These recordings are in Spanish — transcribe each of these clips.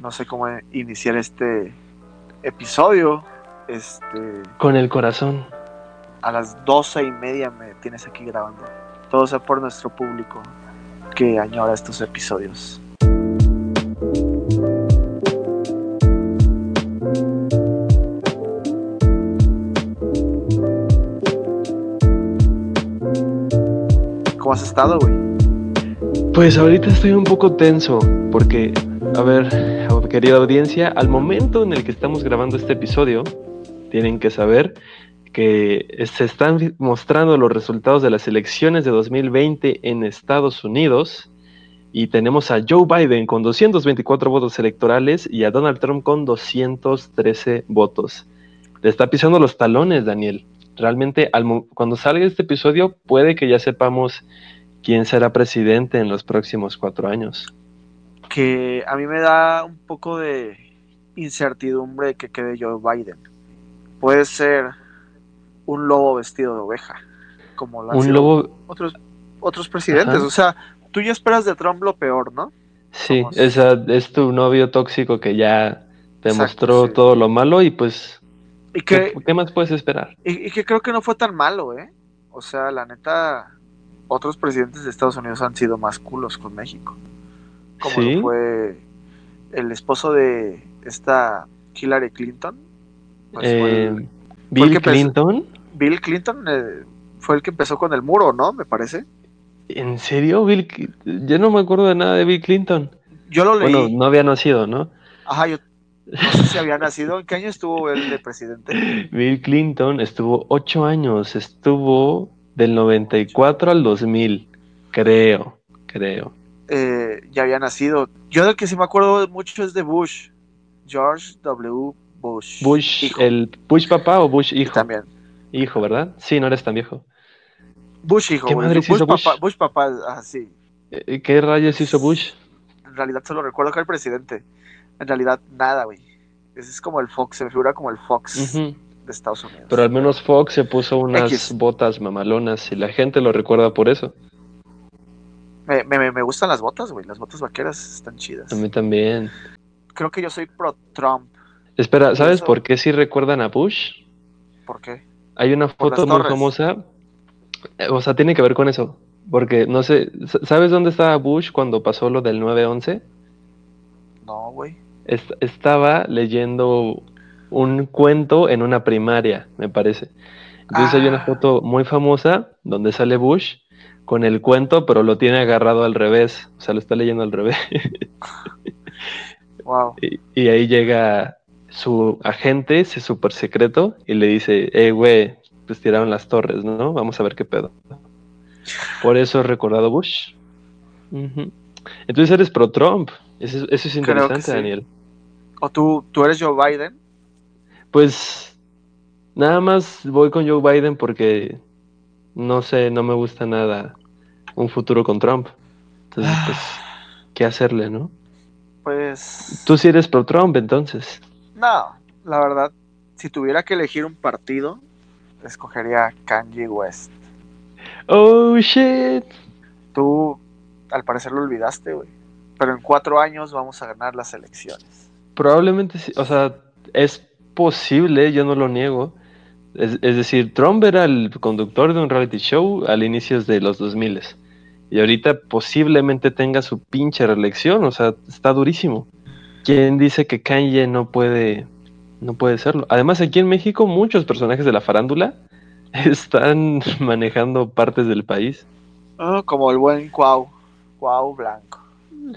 no sé cómo iniciar este episodio. Este. Con el corazón. A las doce y media me tienes aquí grabando. Todo sea por nuestro público que añora estos episodios. ¿Cómo has estado, güey? Pues ahorita estoy un poco tenso porque, a ver, querida audiencia, al momento en el que estamos grabando este episodio, tienen que saber que se están mostrando los resultados de las elecciones de 2020 en Estados Unidos y tenemos a Joe Biden con 224 votos electorales y a Donald Trump con 213 votos. Le está pisando los talones, Daniel. Realmente, cuando salga este episodio, puede que ya sepamos quién será presidente en los próximos cuatro años. Que a mí me da un poco de incertidumbre que quede Joe Biden. Puede ser un lobo vestido de oveja, como lo han un lobo... otros, otros presidentes. O sea, tú ya esperas de Trump lo peor, ¿no? Sí, esa, es tu novio tóxico que ya demostró todo lo malo y pues, ¿Y que, ¿qué, más puedes esperar? Y, y, que creo que no fue tan malo, ¿eh? O sea, la neta, otros presidentes de Estados Unidos han sido más culos con México. Como fue el esposo de esta Hillary Clinton. Pues eh, Bill Clinton. Bill Clinton eh, fue el que empezó con el muro, ¿no? Me parece. ¿En serio? Bill, yo no me acuerdo de nada de Bill Clinton. Yo lo leí. Bueno, no había nacido, ¿no? Ajá, yo no sé si había nacido. ¿En qué año estuvo él de presidente? Bill Clinton estuvo ocho años. Estuvo del 94 al 2000, creo, creo. Eh, ya había nacido. Yo del que sí me acuerdo mucho es de Bush. George W. Bush. Bush, el Bush papá o Bush hijo. también. Hijo, ¿verdad? Sí, no eres tan viejo. Bush hijo. ¿Qué Bush, Bush? Papá, Bush papá, ah, sí. Eh, ¿Qué rayos hizo Bush? En realidad solo recuerdo que era el presidente. En realidad nada, güey. Ese es como el Fox, se me figura como el Fox de Estados Unidos. Pero al menos Fox se puso unas botas mamalonas y la gente lo recuerda por eso. Me, me, me gustan las botas, güey. Las botas vaqueras están chidas. A mí también. Creo que yo soy pro Trump. Espera, ¿sabes por qué sí recuerdan a Bush? ¿Por qué? Hay una foto muy famosa. Eh, o sea, tiene que ver con eso. Porque no sé, ¿sabes dónde estaba Bush cuando pasó lo del 9-11? No, güey. estaba leyendo un cuento en una primaria, me parece. Entonces hay una ah. foto muy famosa donde sale Bush con el cuento, pero lo tiene agarrado al revés, o sea, lo está leyendo al revés. wow. Y, ahí llega su agente, ese súper secreto, y le dice, eh, güey, pues tiraron las torres, ¿no? Vamos a ver qué pedo. Por eso he recordado Bush. Entonces eres pro Trump. Eso, es interesante, Daniel. ¿O tú, tú eres Joe Biden? Pues nada más voy con Joe Biden porque no sé, no me gusta nada un futuro con Trump. Entonces, pues, ah. ¿qué hacerle, no? Pues. Tú sí eres pro Trump, entonces. No, la verdad, si tuviera que elegir un partido, escogería Kanye West. Oh shit. Tú, al parecer, lo olvidaste, güey. Pero en cuatro años vamos a ganar las elecciones. Probablemente sí. O sea, es posible, yo no lo niego. Es, decir, Trump era el conductor de un reality show al inicio de los 2000 y ahorita posiblemente tenga su pinche reelección, o sea, está durísimo. ¿Quién dice que Kanye no puede, no puede serlo? Además, aquí en México muchos personajes de la farándula están manejando partes del país. Ah, como el buen Cuau, Cuau Blanco.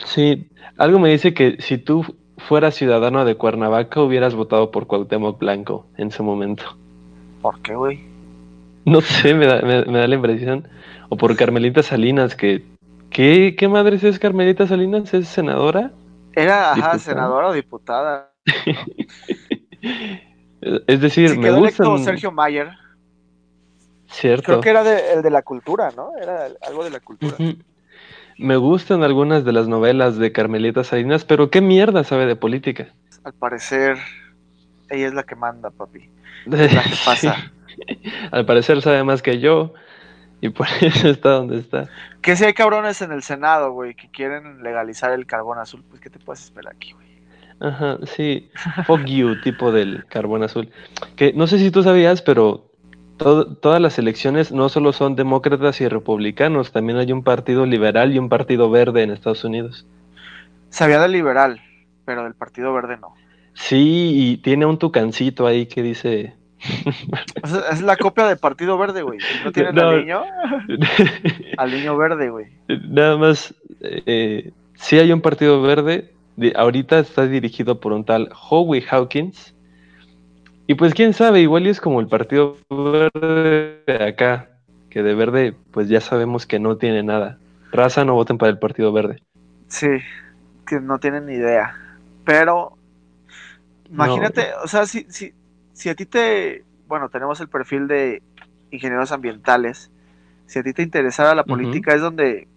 Sí, algo me dice que si tú fuera ciudadano de Cuernavaca, hubieras votado por Cuauhtémoc Blanco en su momento. ¿Por qué, güey? No sé, me da, me, da, la impresión. O por Carmelita Salinas, que... ¿Qué, qué madres es Carmelita Salinas? ¿Es senadora? Era, ajá, senadora o diputada. es decir, me gusta. Sergio Mayer. Cierto. Creo que era de, el de la cultura, ¿no? Era algo de la cultura. Me gustan algunas de las novelas de Carmelita Salinas, pero ¿qué mierda sabe de política? Al parecer, ella es la que manda, papi. Es la que pasa. Al parecer sabe más que yo y por eso está donde está. Que si hay cabrones en el Senado, güey, que quieren legalizar el carbón azul, pues ¿qué te puedes esperar aquí, güey? Ajá, sí. Fuck you, tipo del carbón azul. Que no sé si tú sabías, pero todas las elecciones no solo son demócratas y republicanos, también hay un partido liberal y un partido verde en Estados Unidos. Sabía del liberal, pero del partido verde no. Sí, y tiene un tucancito ahí que dice. es la copia del partido verde, güey. ¿No tienen al niño? al niño verde, güey. Nada más, eh, sí hay un partido verde. ahorita está dirigido por un tal Howie Hawkins y pues quién sabe, igual es como el partido verde de acá, que de verde pues ya sabemos que no tiene nada. Raza no voten para el partido verde. Sí, que no tienen ni idea. Pero imagínate, o sea, si, si, si a ti te, bueno, tenemos el perfil de ingenieros ambientales, si a ti te interesara la política es donde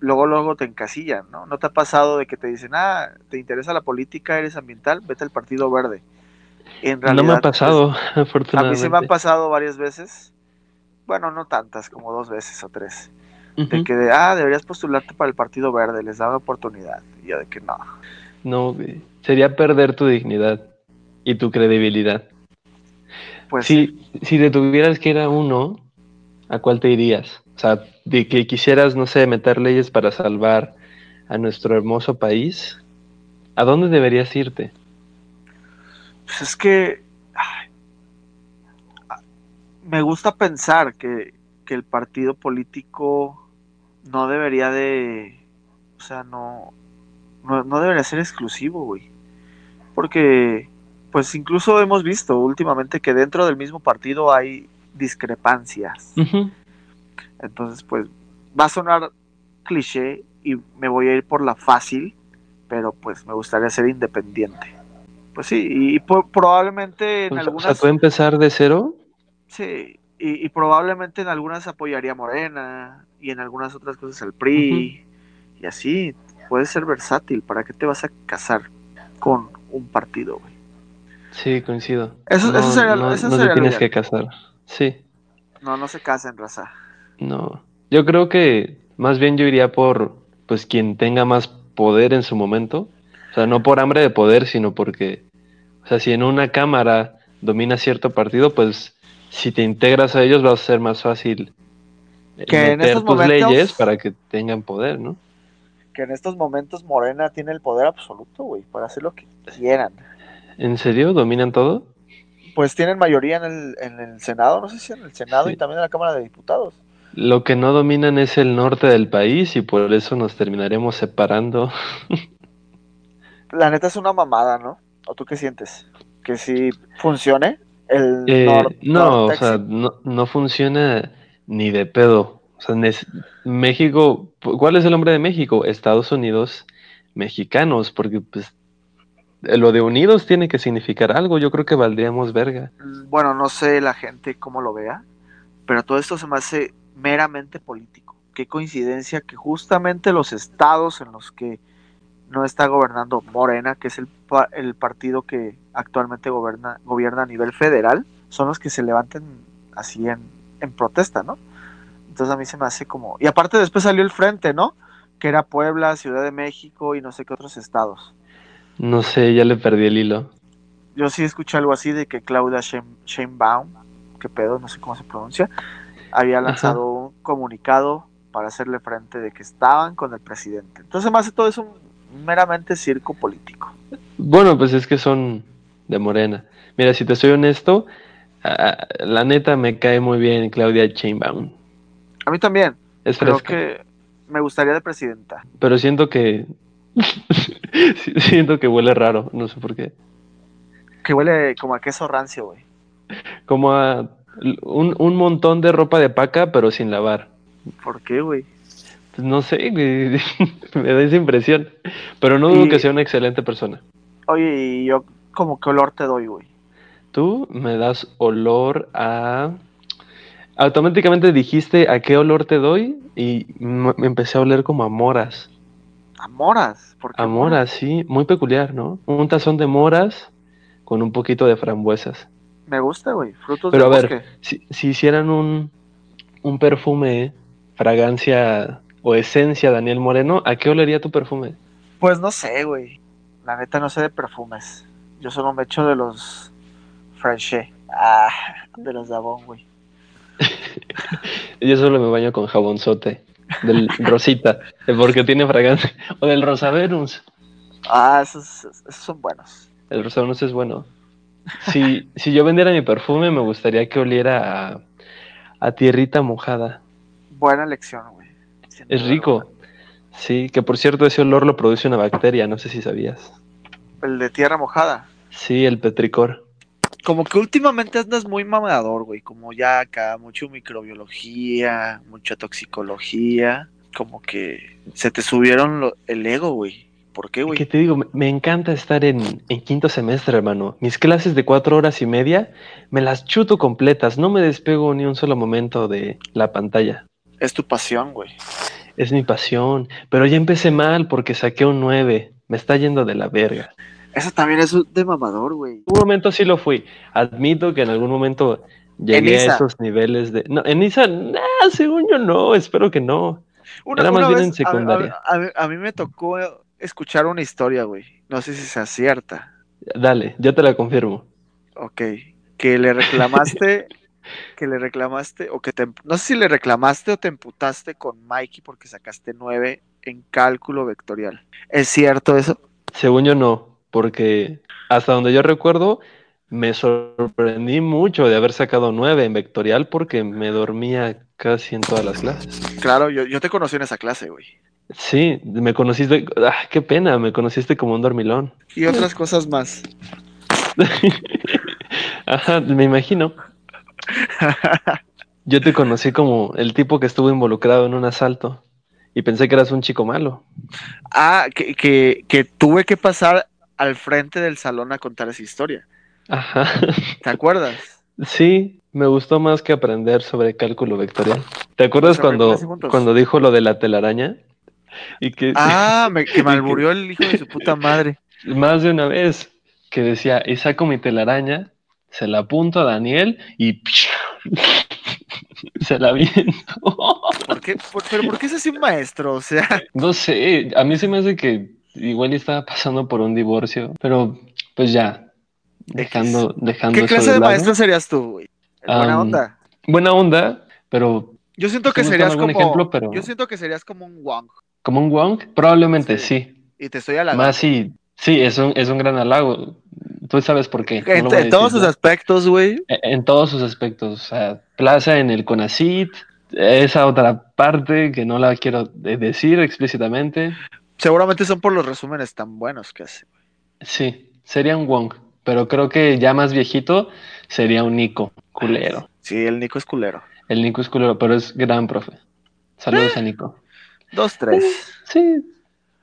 luego luego te encasillan, ¿no? ¿No te ha pasado de que te dicen, ah, te interesa la política, eres ambiental, vete al partido verde? no me ha pasado, afortunadamente. A mí se me ha pasado varias veces. Bueno, no tantas, como dos veces o tres. De que, ah, deberías postularte para el Partido Verde, les daba oportunidad. Y yo de que no. No, sería perder tu dignidad y tu credibilidad. Pues si, si te tuvieras que ir a uno, ¿a cuál te irías? O sea, de que quisieras, no sé, meter leyes para salvar a nuestro hermoso país, ¿a dónde deberías irte? Pues es que me gusta pensar que, el partido político no debería de, o sea, no, no, debería ser exclusivo, güey. Porque, pues incluso hemos visto últimamente que dentro del mismo partido hay discrepancias. Entonces, pues va a sonar cliché y me voy a ir por la fácil, pero pues me gustaría ser independiente. Pues sí, y, probablemente en algunas... O sea, ¿puede empezar de cero? Sí, y, probablemente en algunas apoyaría Morena y en algunas otras cosas el PRI y así. Puede ser versátil. ¿Para qué te vas a casar con un partido, güey? Sí, coincido. Eso, eso sería, no, no te tienes que casar. Sí. No, no se casen, raza. No. Yo creo que más bien yo iría por pues quien tenga más poder en su momento o sea, no por hambre de poder, sino porque, o sea, si en una cámara domina cierto partido, pues si te integras a ellos va a ser más fácil que meter tus leyes para que tengan poder, ¿no? Que en estos momentos Morena tiene el poder absoluto, güey, para hacer lo que quieran. ¿En serio? ¿Dominan todo? Pues tienen mayoría en el, en el Senado, no sé si en el Senado y también en la Cámara de Diputados. Lo que no dominan es el norte del país y por eso nos terminaremos separando. la neta es una mamada, ¿no? ¿O tú qué sientes? ¿Que si funcione el eh, No, o sea, no, funciona ni de pedo. O sea, México, ¿cuál es el nombre de México? Estados Unidos mexicanos, porque pues lo de unidos tiene que significar algo. Yo creo que valdríamos verga. Mm, bueno, no sé la gente cómo lo vea, pero todo esto se me hace meramente político. Qué coincidencia que justamente los estados en los que no está gobernando Morena, que es el, el partido que actualmente gobierna, gobierna a nivel federal, son los que se levanten así en, en protesta, ¿no? Entonces a mí se me hace como... Y aparte después salió el frente, ¿no? Que era Puebla, Ciudad de México y no sé qué otros estados. No sé, ya le perdí el hilo. Yo sí escuché algo así de que Claudia Sheinbaum, que pedo, no sé cómo se pronuncia, había lanzado un comunicado para hacerle frente de que estaban con el presidente. Entonces me hace todo eso meramente circo político. Bueno, pues es que son de Morena. Mira, si te soy honesto, la neta me cae muy bien Claudia Chainbaum. A mí también. Es Creo que me gustaría de presidenta. Pero siento que siento que huele raro, no sé por qué. Que huele como a queso rancio, güey. Como a un, un montón de ropa de paca, pero sin lavar. ¿Por qué, güey? Pues no sé, me da esa impresión. Pero no dudo que sea una excelente persona. Oye, ¿y yo como qué olor te doy, güey? Tú me das olor a... Automáticamente dijiste a qué olor te doy y me empecé a oler como a moras. ¿A moras? ¿Por a moras, sí. Muy peculiar, ¿no? Un tazón de moras con un poquito de frambuesas. Me gusta, güey. Frutos Pero a ver, si, si hicieran un, un perfume, fragancia o esencia Daniel Moreno, ¿a qué olería tu perfume? Pues no sé, güey. La neta no sé de perfumes. Yo solo me echo de los Fresh. Ah, de los Davon, güey. Yo solo me baño con jabonzote. Del Rosita. Porque tiene fragancia. O del Rosa Venus. Ah, esos, esos son buenos. El Rosa Venus es bueno. Si, si yo vendiera mi perfume, me gustaría que oliera a, a tierrita mojada. Buena elección, güey. Es rico. Sí, que por cierto ese olor lo produce una bacteria, no sé si sabías. El de tierra mojada. Sí, el petricor. Como que últimamente andas muy mamador, güey. Como ya acá, mucho microbiología, mucha toxicología. Como que se te subieron lo- el ego, güey. ¿Por qué, güey? Que te digo, me- me encanta estar en, en quinto semestre, hermano. Mis clases de cuatro horas y media me las chuto completas. No me despego ni un solo momento de la pantalla. Es tu pasión, güey. Es mi pasión. Pero ya empecé mal porque saqué un 9. Me está yendo de la verga. Eso también es de mamador, güey. En un momento sí lo fui. Admito que en algún momento llegué a esos niveles de. No, en ISA, nah, según yo no, espero que no. Una, Era más una bien vez, en secundaria. A, a- a- a mí me tocó escuchar una historia, güey. No sé si sea cierta. Dale, yo te la confirmo. Ok. Que le reclamaste, que le reclamaste, o que te, no sé si le reclamaste o te emputaste con Mikey porque sacaste 9 en cálculo vectorial. ¿Es cierto eso? Según yo no, porque hasta donde yo recuerdo, me sorprendí mucho de haber sacado 9 en vectorial porque me dormía casi en todas las clases. Claro, yo, yo te conocí en esa clase, güey. Sí, me conociste. Ah, qué pena, me conociste como un dormilón. Y otras cosas más. Ajá, me imagino. Yo te conocí como el tipo que estuvo involucrado en un asalto y pensé que eras un chico malo. ah, que, que, que tuve que pasar al frente del salón a contar esa historia. Ajá. ¿Te acuerdas? Sí, me gustó más que aprender sobre cálculo vectorial. ¿Te acuerdas cuando, cuando dijo lo de la telaraña? Y que Ah, me, que me alburió el hijo de su puta madre. más de una vez que decía, y saco mi telaraña, se la apunto a Daniel y se la viento. ¿Por qué? Por- pero ¿por qué es así un maestro? O sea, No sé, a mí se me hace que igual estaba pasando por un divorcio, pero pues ya, dejando, dejando ¿qué eso clase de lado. maestro serías tú, güey? ¿En buena onda? Buena onda, pero Yo siento que serías como. ejemplo, pero- Yo siento que serías como un Wong. como un Wong, probablemente Sí. sí. Y te estoy halagando. Más si, sí, es un, es un gran halago. Tú sabes por qué. en, todos sus aspectos, güey. En- En todos sus aspectos. O sea, plaza en el CONACIT, esa otra parte que no la quiero de- decir explícitamente. Seguramente son por los resúmenes tan buenos que hace. Sí, sería un Wong, pero creo que ya más viejito sería un Nico, culero. Sí, el Nico es culero. El Nico es culero, pero es gran profe. Saludos a Nico. Dos, tres. Sí,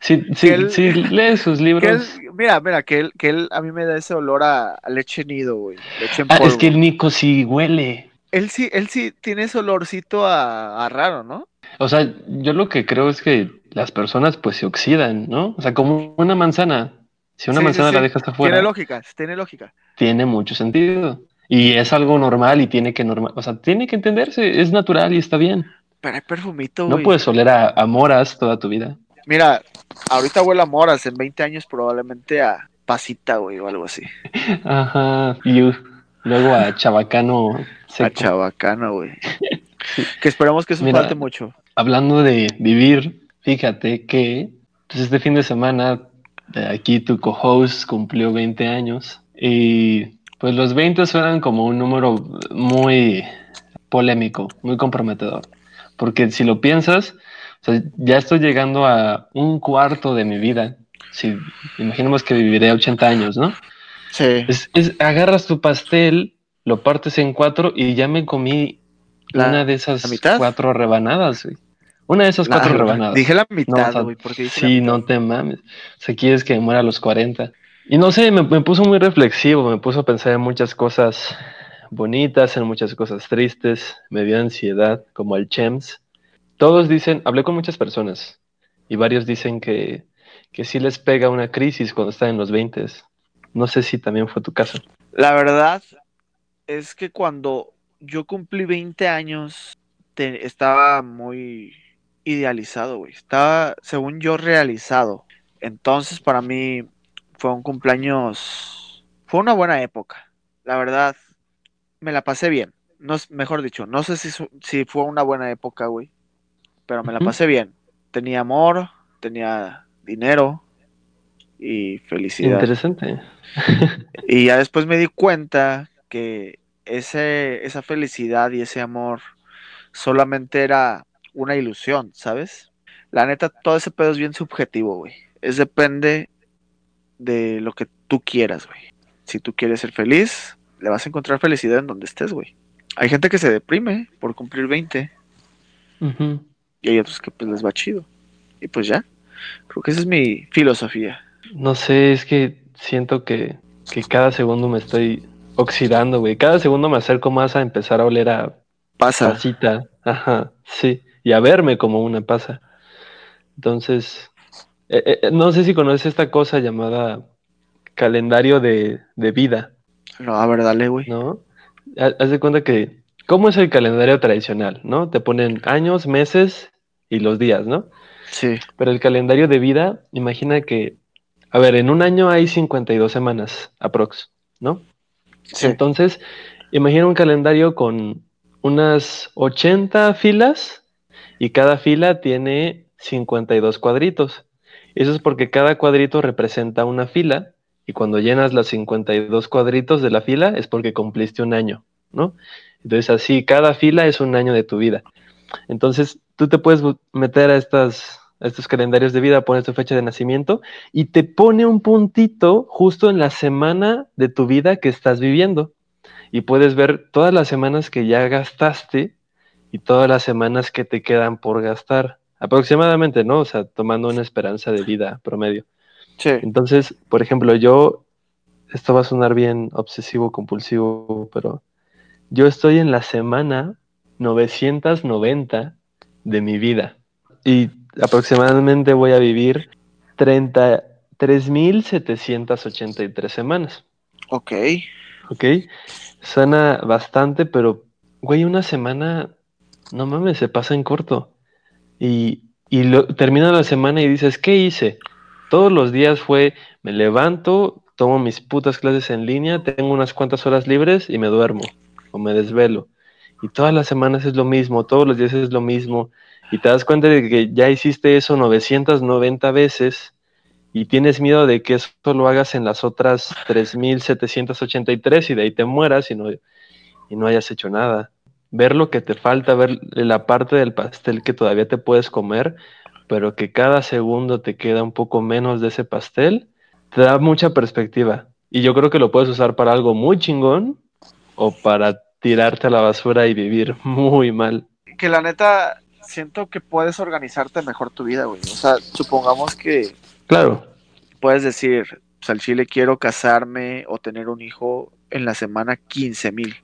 sí, sí, él- sí, lee sus Que libros. él, mira, mira, que él, que él a mí me da ese olor a, a leche nido, güey. Leche en Ah, polvo. es que el Nico sí huele. Él sí, él sí tiene ese olorcito a, a raro, ¿no? O sea, yo lo que creo es que las personas pues se oxidan, ¿no? O sea, como una manzana. Si una Sí, sí, manzana la dejas afuera, Tiene lógica, tiene lógica. tiene mucho sentido. Y es algo normal y tiene que normal, o sea, tiene que entenderse, es natural y está bien. Pero hay perfumito, No güey. puedes oler a, a moras toda tu vida. Mira, ahorita huele a moras, en 20 años probablemente a pasita, güey, o algo así. Ajá. Y luego a chabacano A chabacano, güey. Que esperemos que eso Mira, falte mucho. Hablando de vivir, fíjate que pues, este fin de semana de aquí tu co-host cumplió 20 años y pues los 20 suenan como un número muy polémico, muy comprometedor. Porque si lo piensas, o sea, ya estoy llegando a un cuarto de mi vida. Si imaginemos que viviré 80 años, ¿no? Sí. Es, es- agarras tu pastel, lo partes en cuatro y ya me comí La- una de esas ¿la mitad? cuatro rebanadas, güey. Una de esas cuatro rebanadas. Dije la No, mitad, o sea, güey, porque dije sí, no te mames. O sea, quieres que muera a los 40. Y no sé, me, me puso muy reflexivo, me puso a pensar en muchas cosas bonitas, en muchas cosas tristes, me dio ansiedad, como el Chems. Todos dicen, hablé con muchas personas, y varios dicen que, que sí les pega una crisis cuando están en los 20. No sé si también fue tu caso. La verdad es que cuando yo cumplí 20 años, te- estaba muy idealizado, güey. Estaba, según yo, realizado. Entonces, para mí Fue un cumpleaños. Fue una buena época. La verdad, me la pasé bien. No, mejor dicho, no sé si, si fue una buena época, güey. Pero me la pasé bien. Tenía amor, tenía dinero y felicidad. Interesante. y ya después me di cuenta que ese, esa felicidad y ese amor solamente era una ilusión, ¿sabes? La neta, todo ese pedo es bien subjetivo, güey. Es depende de lo que tú quieras, güey. Si tú quieres ser feliz, le vas a encontrar felicidad en donde estés, güey. Hay gente que se deprime por cumplir 20. Y hay otros que pues les va chido. Y pues ya. Creo que esa es mi filosofía. No sé, es que siento que, que cada segundo me estoy oxidando, güey. Cada segundo me acerco más a empezar a oler a pasa. Pasita. Ajá, sí. Y a verme como una pasa. Entonces, eh, eh, no sé si conoces esta cosa llamada calendario de, vida. No, a ver, dale, güey. ¿No? Haz de cuenta que, ¿cómo es el calendario tradicional? ¿No? Te ponen años, meses y los días, ¿no? Sí. Pero el calendario de vida, imagina que, a ver, en un año hay 52 semanas, aprox, ¿no? Sí. Entonces, imagina un calendario con unas 80 filas y cada fila tiene 52 cuadritos. Eso es porque cada cuadrito representa una fila y cuando llenas los 52 cuadritos de la fila es porque cumpliste un año, ¿no? Entonces así, cada fila es un año de tu vida. Entonces tú te puedes meter a, estos calendarios de vida, pones tu fecha de nacimiento y te pone un puntito justo en la semana de tu vida que estás viviendo y puedes ver todas las semanas que ya gastaste y todas las semanas que te quedan por gastar. Aproximadamente, ¿no? O sea, tomando una esperanza de vida promedio. Sí. Entonces, por ejemplo, yo, esto va a sonar bien obsesivo, compulsivo, pero yo estoy en la semana 990 de mi vida y aproximadamente voy a vivir 33.783 semanas. Ok. Ok. Suena bastante, pero, güey, una semana, no mames, se pasa en corto. Y, y lo, termina la semana y dices, ¿qué hice? Todos los días fue, me levanto, tomo mis putas clases en línea, tengo unas cuantas horas libres y me duermo o me desvelo. Y todas las semanas es lo mismo, todos los días es lo mismo. Y te das cuenta de que ya hiciste eso 990 veces y tienes miedo de que esto lo hagas en las otras 3.783 y de ahí te mueras y no, y no hayas hecho nada. Ver lo que te falta, ver la parte del pastel que todavía te puedes comer, pero que cada segundo te queda un poco menos de ese pastel, te da mucha perspectiva. Y yo creo que lo puedes usar para algo muy chingón o para tirarte a la basura y vivir muy mal. Que la neta, siento que puedes organizarte mejor tu vida, güey. O sea, supongamos que Claro. Puedes decir, pues al chile quiero casarme o tener un hijo en la semana 15 mil.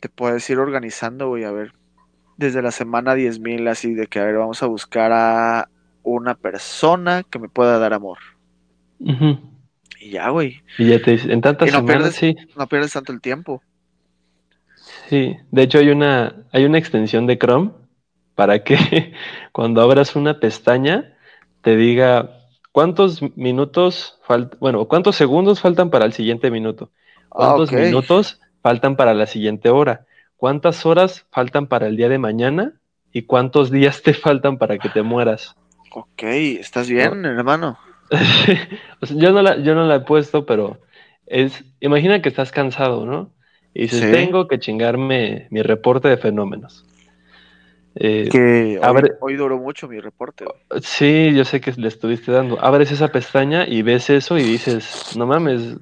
Te puedes ir organizando, güey, a ver, desde la semana 10 mil, así de que, a ver, vamos a buscar a una persona que me pueda dar amor. Y ya, güey. Y ya te en tantas no semanas, pierdes, sí. No pierdes tanto el tiempo. Sí, de hecho hay una, hay una extensión de Chrome para que cuando abras una pestaña te diga ¿Cuántos minutos faltan? Bueno, ¿cuántos segundos faltan para el siguiente minuto? ¿Cuántos minutos faltan para la siguiente hora? ¿Cuántas horas faltan para el día de mañana? ¿Y cuántos días te faltan para que te mueras? Ok, ¿estás bien, hermano? yo, no la, yo no la he puesto, pero es, imagina que estás cansado, ¿no? Y dices, tengo que chingarme mi reporte de fenómenos. Eh, que hoy, duró mucho mi reporte. Sí, yo sé que le estuviste dando. Abres esa pestaña y ves eso y dices, no mames,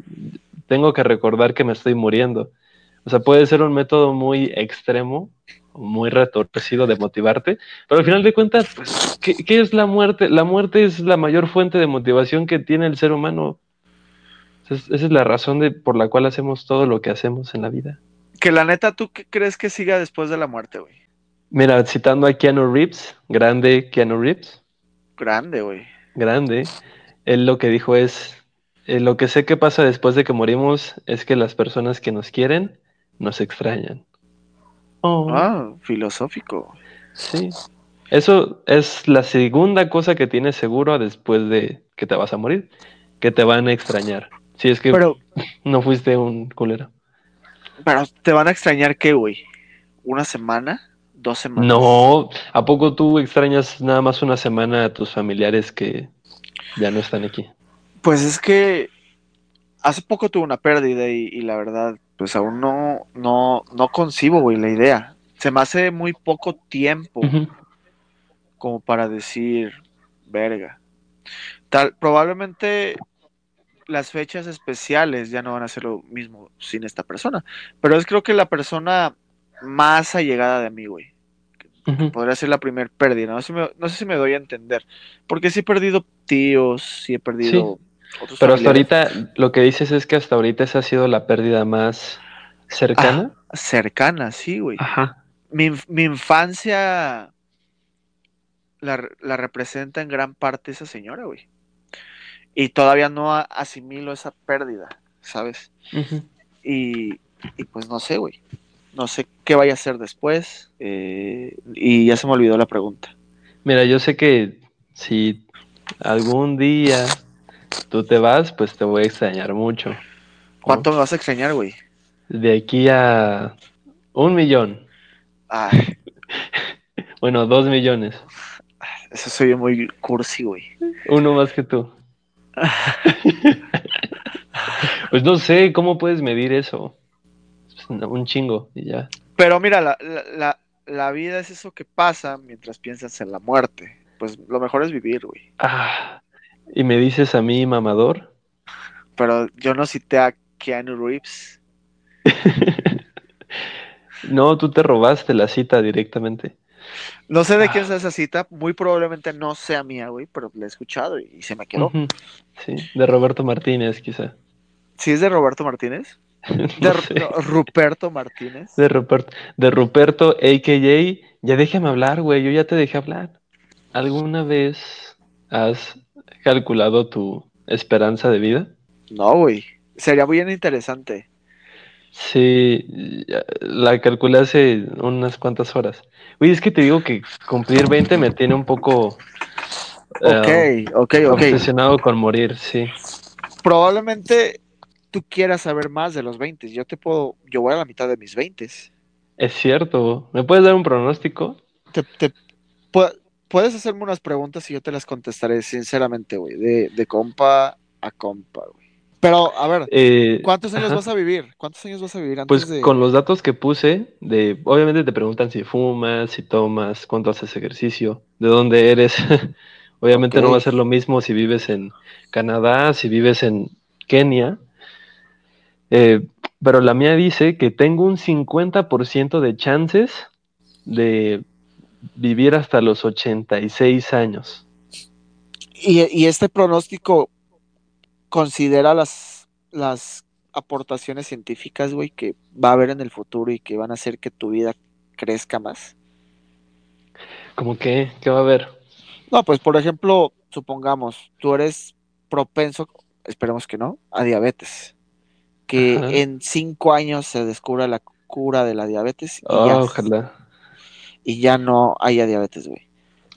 tengo que recordar que me estoy muriendo. O sea, puede ser un método muy extremo, muy retorcido de motivarte, pero al final de cuentas, pues, ¿qué, ¿qué, es la muerte? La muerte es la mayor fuente de motivación que tiene el ser humano. esa es la razón de, por la cual hacemos todo lo que hacemos en la vida. Que la neta, ¿tú qué crees que siga después de la muerte, güey? Mira, citando a Keanu Reeves, grande Keanu Reeves. Grande, güey. Grande. Él lo que dijo es, eh, lo que sé que pasa después de que morimos es que las personas que nos quieren nos extrañan. Oh. Ah, filosófico. Sí. Eso es la segunda cosa que tienes seguro después de que te vas a morir. que te van a extrañar. Si es que Pero, no fuiste un culero. pero te van a extrañar qué, güey? ¿Una semana? ¿Dos semanas? No, ¿a poco tú extrañas nada más una semana a tus familiares que ya no están aquí? Pues es que hace poco tuve una pérdida y, y la verdad, pues aún no, no, no concibo, güey, la idea. Se me hace muy poco tiempo como para decir, verga. Tal, probablemente las fechas especiales ya no van a ser lo mismo sin esta persona. Pero es creo que la persona más allegada de mí, güey. Podría ser la primer pérdida. No sé, si me, no sé si me doy a entender. Porque sí he perdido tíos, sí he perdido Pero hasta ahorita lo que dices es que hasta ahorita esa ha sido la pérdida más cercana. Cercana, sí, güey. Ajá. Mi, mi infancia la, la representa en gran parte esa señora, güey. Y todavía no asimilo esa pérdida, ¿sabes? Y, y pues no sé, güey. No sé qué vaya a hacer después. eh, y ya se me olvidó la pregunta. Mira, yo sé que si algún día tú te vas, pues te voy a extrañar mucho. ¿no? ¿Cuánto me vas a extrañar, güey? De aquí a un millón, Ay, bueno, dos millones, eso soy muy cursi, güey. uno más que tú. Pues no sé, ¿cómo puedes medir eso? Pues, Un chingo y ya. Pero mira, la, la, la, la vida es eso que pasa mientras piensas en la muerte. Pues lo mejor es vivir, güey. Ah, y me dices a mí, mamador. Pero yo no cité a Keanu Reeves. No, tú te robaste la cita directamente. No sé de quién Ah. es esa cita, muy probablemente no sea mía, güey, pero la he escuchado y, y se me quedó. Sí, de Roberto Martínez, quizá. ¿Sí es de Roberto Martínez? De No Ru- sé. no, Ruperto Martínez. De Ruperto, de Ruperto, a.k.a. Ya déjame hablar, güey, yo ya te dejé hablar. ¿Alguna vez has calculado tu esperanza de vida? No, güey. Sería bien interesante. Sí, la calculé hace unas cuantas horas. Güey, es que te digo que cumplir 20 me tiene un poco eh, Ok, ok, ok. obsesionado con morir, sí. Probablemente tú quieras saber más de los 20. Yo te puedo, yo voy a la mitad de mis 20. Es cierto. ¿Me puedes dar un pronóstico? Te, te- puedes hacerme unas preguntas y yo te las contestaré sinceramente, güey. De, de compa a compa, güey. Pero, a ver, Eh, ¿cuántos años ajá. vas a vivir? ¿Cuántos años vas a vivir antes Pues de...? con los datos que puse, de, obviamente te preguntan si fumas, si tomas, cuánto haces ejercicio, de dónde eres. obviamente no va a ser lo mismo si vives en Canadá, si vives en Kenia. Eh, pero la mía dice que tengo un 50% de chances de vivir hasta los 86 años. Y, y este pronóstico considera las, las aportaciones científicas, güey, que va a haber en el futuro y que van a hacer que tu vida crezca más. Como que, ¿qué va a haber? No, pues por ejemplo, supongamos, tú eres propenso, esperemos que no, a diabetes. Que Ajá. en cinco años se descubra la cura de la diabetes y, Oh, ya, ojalá. Y ya no haya diabetes, güey.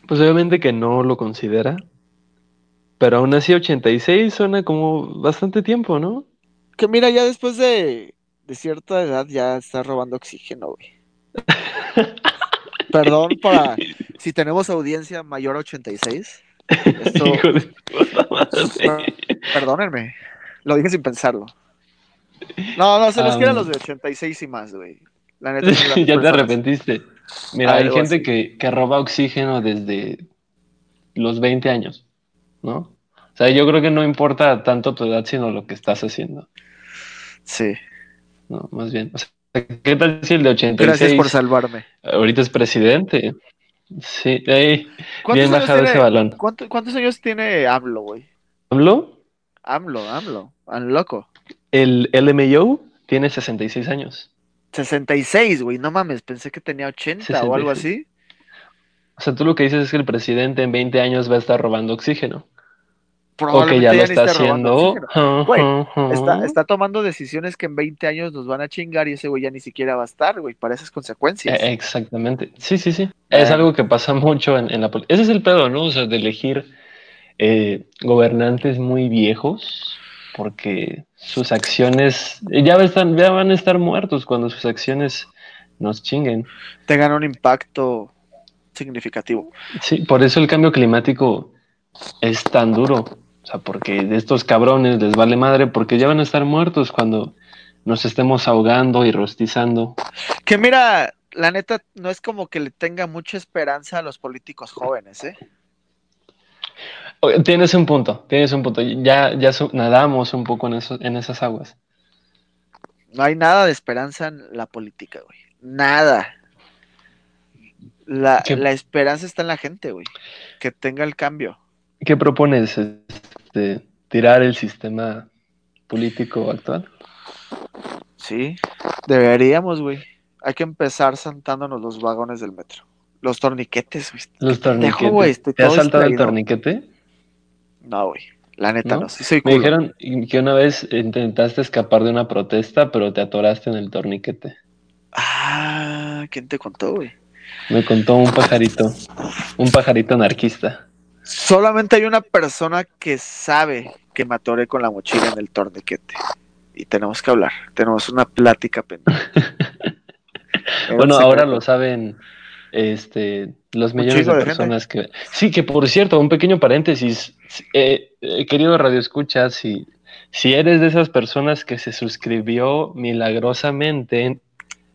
Pues obviamente que no lo considera. Pero aún así 86 suena como bastante tiempo, ¿no? Que mira, ya después de, de cierta edad ya estás robando oxígeno, güey. Perdón para si tenemos audiencia mayor a 86. Esto, Hijo de puta madre. perdónenme, lo dije sin pensarlo. No, no, se les Am. quedan los de 86 y más, güey. La neta ya te arrepentiste. Mira, hay gente así. que, que roba oxígeno desde los 20 años, ¿no? O sea, yo creo que no importa tanto tu edad, sino lo que estás haciendo, Sí, ¿no? Más bien. O sea, ¿qué tal si el de 86 gracias por salvarme. ahorita es presidente? Sí, ¿Cuántos bien bajado tiene- ese balón. cuánto- ¿Cuántos años tiene AMLO, güey? ¿Hablo? AMLO, AMLO, AMLO, loco. El LMAO tiene 66 años. 66, güey, no mames, pensé que tenía 80 o algo 66. así. O sea, tú lo que dices es que el presidente en 20 años va a estar robando oxígeno. O que Probablemente ya lo está haciendo. Güey. Está, está tomando decisiones que en 20 años nos van a chingar y ese güey ya ni siquiera va a estar, güey, para esas consecuencias. Eh, Exactamente. Sí, sí, sí. Es Bueno. algo que pasa mucho en, en la política. Ese es el pedo, ¿no? O sea, de elegir eh, gobernantes muy viejos, porque sus acciones ya, están, ya van a estar muertos cuando sus acciones nos chinguen. Tengan un impacto significativo. Sí, por eso el cambio climático es tan duro. O sea, porque de estos cabrones les vale madre porque ya van a estar muertos cuando nos estemos ahogando y rostizando. Que mira, la neta no es como que le tenga mucha esperanza a los políticos jóvenes, ¿eh? Tienes un punto, tienes un punto. Ya, ya nadamos un poco en, eso, en esas aguas. No hay nada de esperanza en la política, güey. Nada. La, la esperanza está en la gente, güey. Que tenga el cambio. ¿Qué propones? Este, ¿Tirar el sistema político actual? Sí, deberíamos, güey. Hay que empezar sentándonos los vagones del metro. Los torniquetes, güey. Los torniquetes. ¿Te has saltado el torniquete? No, güey. La neta no, sí soy Me dijeron que una vez intentaste escapar de una protesta, pero te atoraste en el torniquete. Ah, ¿quién te contó, güey? Me contó un pajarito, un pajarito anarquista. Solamente hay una persona que sabe que me atoré con la mochila en el torniquete. Y tenemos que hablar, tenemos una plática pendiente. bueno, ahora lo saben este, los millones de personas que... Sí, que por cierto, un pequeño paréntesis, eh, eh, querido Radio Escucha, si, si eres de esas personas que se suscribió milagrosamente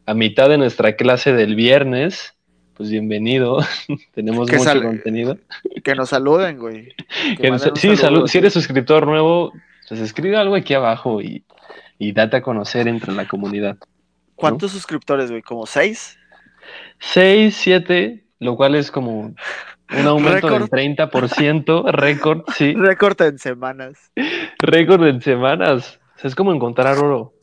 a mitad de nuestra clase del viernes, pues bienvenido, tenemos mucho contenido. Que nos saluden, güey. sí, si eres suscriptor nuevo, pues escribe algo aquí abajo y, y date a conocer entre la comunidad. ¿Cuántos suscriptores, güey? ¿Como seis? 6, 7, lo cual es como un aumento del 30%, récord, sí. Récord en semanas. Récord en semanas. es como encontrar oro.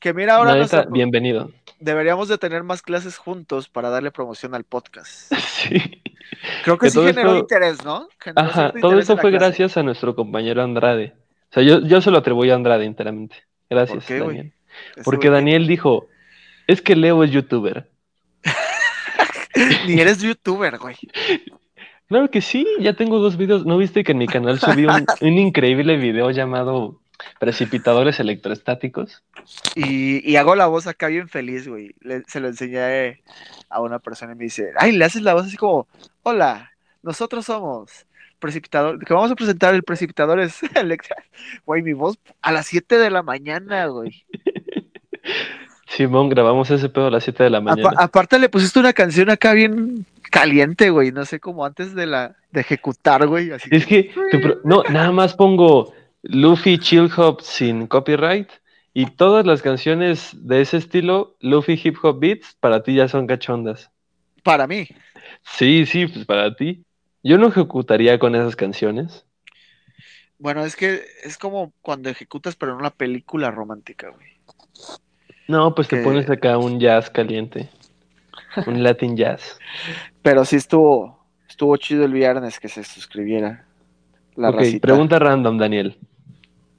Que mira ahora. bienvenido. Deberíamos de tener más clases juntos para darle promoción al podcast. Sí. Creo que, sí generó interés, ¿no? Ajá, todo eso fue gracias a nuestro compañero Andrade. O sea, yo, yo se lo atribuyo a Andrade enteramente. Gracias, Daniel. Porque Daniel dijo, es que Leo es youtuber. Ni eres youtuber, güey. Claro que sí, ya tengo dos videos. ¿No viste que en mi canal subí un, increíble video llamado Precipitadores electrostáticos? Y, hago la voz acá bien feliz, güey. se lo enseñé a una persona y me dice, ay, le haces la voz así como, hola, nosotros somos precipitador, que vamos a presentar el precipitadores Güey, mi voz a las 7 de la mañana, güey. Simón, grabamos ese pedo a las 7 de la mañana. aparte le pusiste una canción acá bien caliente, güey, no sé, como antes de la de ejecutar, güey. es que, no, nada más pongo Luffy Chill Hop sin copyright y todas las canciones de ese estilo, Luffy Hip Hop Beats, para ti ya son cachondas. Para mí. Sí, sí, pues para ti. Yo no ejecutaría con esas canciones. Bueno, es que es como cuando ejecutas, pero en una película romántica, güey. No, pues te pones acá un jazz caliente. Un Latin jazz. Pero sí estuvo, estuvo chido el viernes que se suscribiera. La ok, pregunta random, Daniel.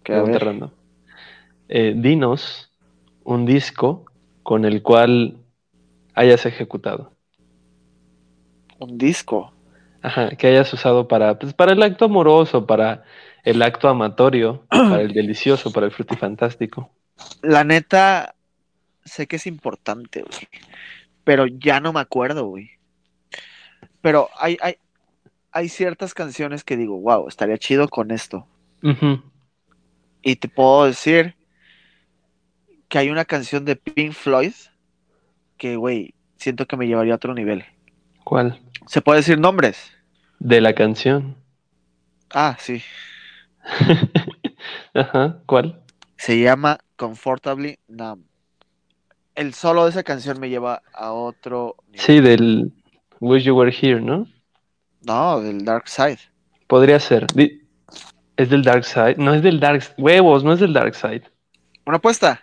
Pregunta random. Eh, dinos un disco con el cual hayas ejecutado. Un disco. Ajá, que hayas usado para, pues, para el acto amoroso, para el acto amatorio, para el delicioso, para el frutifantástico. La neta, sé que es importante, güey. Pero ya no me acuerdo, güey. Pero hay, hay, hay ciertas canciones que digo, wow, estaría chido con esto. Y te puedo decir que hay una canción de Pink Floyd que, güey, siento que me llevaría a otro nivel. ¿Cuál? ¿Se puede decir nombres? De la canción. Ah, sí. Ajá, ¿cuál? Se llama Comfortably Numb el solo de esa canción me lleva a otro. Sí, del Wish You Were Here, ¿no? No, del Dark Side. Podría ser. Es del Dark Side. No es del Dark Huevos, no es del Dark Side. ¿Una apuesta?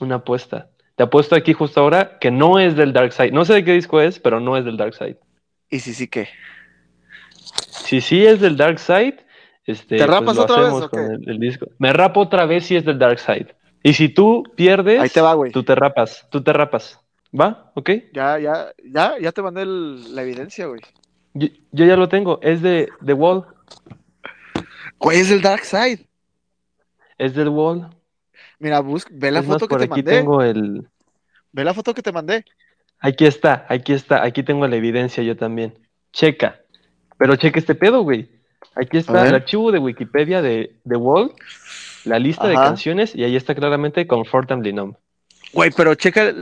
Una apuesta. Te apuesto aquí justo ahora que no es del Dark Side. No sé de qué disco es, pero no es del Dark Side. ¿Y si sí qué? Si sí es del Dark Side, este, ¿Te rapas pues otra vez o qué? el, disco. Me rapo otra vez si es del Dark Side. Y si tú pierdes, Ahí te va, güey. tú te rapas, tú te rapas. ¿Va? ¿Ok? Ya, ya, ya, ya te mandé la evidencia, güey. Yo, ya lo tengo, es de The Wall. ¿Cuál es el Dark Side? Es del Wall. Mira, busca, ve la Es más, foto que por te aquí mandé. tengo el. Ve la foto que te mandé. Aquí está, aquí está, aquí tengo la evidencia yo también. Checa. Pero checa este pedo, güey. Aquí está el archivo de Wikipedia de The Wall, la lista de canciones, y ahí está claramente Comfortably Numb. Güey, pero checa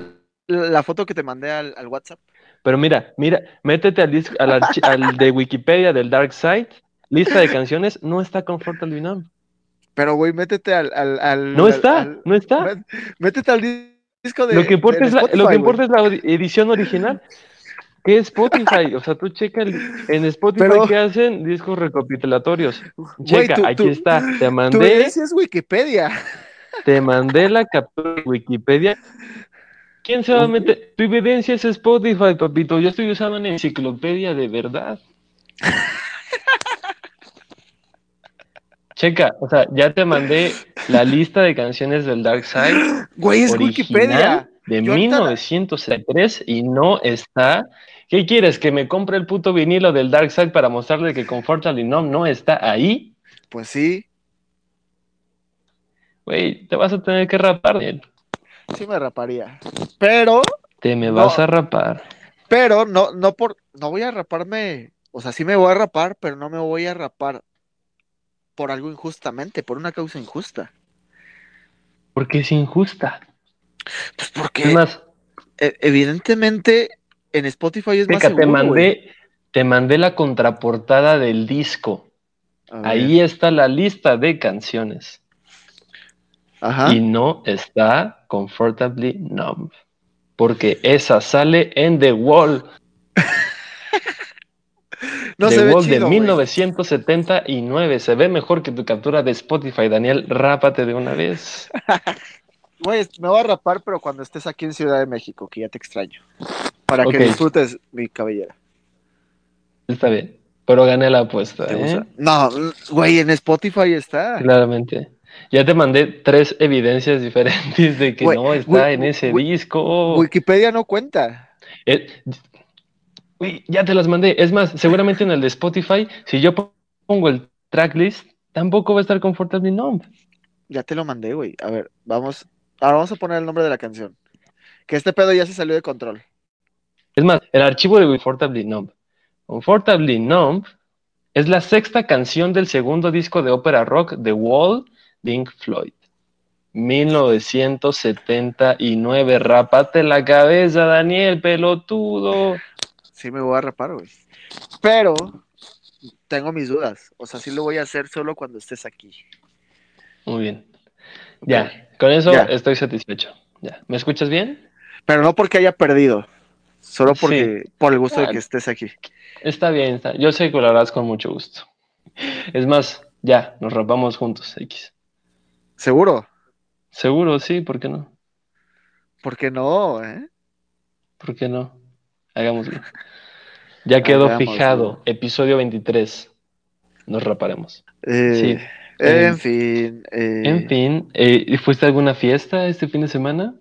la foto que te mandé al, al WhatsApp. Pero mira, mira, métete al, disc- al, de Wikipedia del Dark Side, lista de canciones, no está Comfortably Numb. Pero, güey, métete al. al, al- No está, no está. mé- métete al di- disco de. Lo que importa, es la, lo que importa es la edición original. ¿Qué es Spotify? O sea, tú checa el- en Spotify Pero- qué hacen discos recopilatorios. Checa, tú- aquí tú- está. Te Tu mandé, evidencia es Wikipedia. te mandé la captura de Wikipedia. ¿Quién se va a meter? Tu evidencia es Spotify, papito. Yo estoy usando una enciclopedia de verdad. Checa, o sea, ya te mandé la lista de canciones del Dark Side. Güey, es Wikipedia. de Yo ahorita- 1903 y no está. ¿Qué quieres? ¿Que me compre el puto vinilo del Dark Side para mostrarle que Comfortably Numb no está ahí? Pues sí, Güey, te vas a tener que rapar, Daniel. sí me raparía. Pero, Te me No. vas a rapar. pero no, no por, no voy a raparme. O sea, sí me voy a rapar, pero no me voy a rapar por algo injustamente, por una causa injusta. Porque es injusta. Pues Es porque más, e- evidentemente en Spotify es más te seguro, güey. mandé, te mandé la contraportada del disco. Ahí está la lista de canciones. Ajá. Y no está Comfortably Numb. Porque esa sale en The Wall. No The se ve Wall de chido, güey. 1979. Se ve mejor que tu captura de Spotify, Daniel. Rápate de una vez. Güey, me voy a rapar, pero cuando estés aquí en Ciudad de México, que ya te extraño. Para que disfrutes mi cabellera. Está bien. Pero gané la apuesta, ¿Te ¿eh? No, güey, en Spotify está. Claramente. Ya te mandé tres evidencias diferentes de que no está en ese disco. Wikipedia no cuenta. Eh, uy, ya te las mandé. Es más, seguramente en el de Spotify, si yo pongo el tracklist, tampoco va a estar Comfortably Numb. Ya te lo mandé, güey. A ver, vamos. Ahora vamos a poner el nombre de la canción. Que este pedo ya se salió de control. Es más, el archivo de Comfortably Numb. Comfortably Numb es la sexta canción del segundo disco de ópera rock The Wall, Pink Floyd. 1979. Rapate la cabeza, Daniel, pelotudo. Sí me voy a rapar, güey. Pero tengo mis dudas. O sea, sí lo voy a hacer solo cuando estés aquí. Muy bien. Ya, con eso Ya. estoy satisfecho. Ya. ¿Me escuchas bien? Pero no porque haya perdido. Solo porque, por el gusto de Ah. que estés aquí. Está bien, está. Yo sé que lo harás con mucho gusto. Es más, ya, nos rapamos juntos, X. ¿Seguro? Seguro, sí, ¿por qué no? Porque no, ¿eh? ¿Por qué no? Hagámoslo. Ya quedó Hagámoslo. fijado, episodio 23. Nos raparemos. Eh, Sí. En fin. eh, En fin, eh, ¿fuiste a alguna fiesta este fin de semana?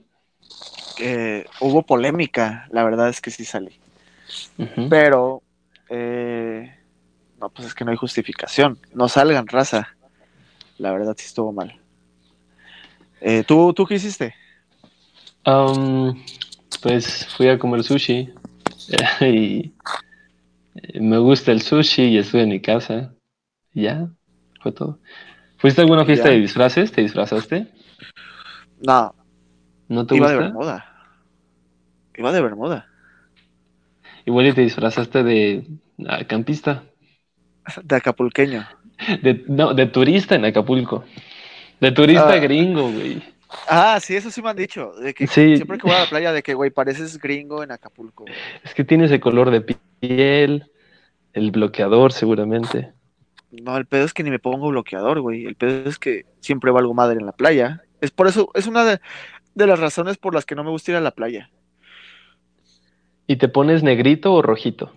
Eh, hubo polémica. La verdad es que sí salí. Pero. eh, no, pues es que no hay justificación. No salgan, raza. La verdad sí estuvo mal. Eh, ¿tú, ¿Tú qué hiciste? Am, pues fui a comer sushi y eh, me gusta el sushi y estuve en mi casa. Ya, fue todo. ¿Fuiste a alguna fiesta Ya. de disfraces? ¿Te disfrazaste? No, ¿No te iba de gusta? Bermuda. Iba de Bermuda. Igual y te disfrazaste de ah, campista. De acapulqueño. De, no, de turista en Acapulco. De turista Ah. gringo, güey. Ah, sí, eso sí me han dicho. De que Sí. siempre que voy a la playa, de que, güey, pareces gringo en Acapulco. güey. Es que tiene ese color de piel, el bloqueador seguramente. No, el pedo es que ni me pongo bloqueador, güey. El pedo es que siempre valgo madre en la playa. Es por eso, es una de, de las razones por las que no me gusta ir a la playa. ¿Y te pones negrito o rojito?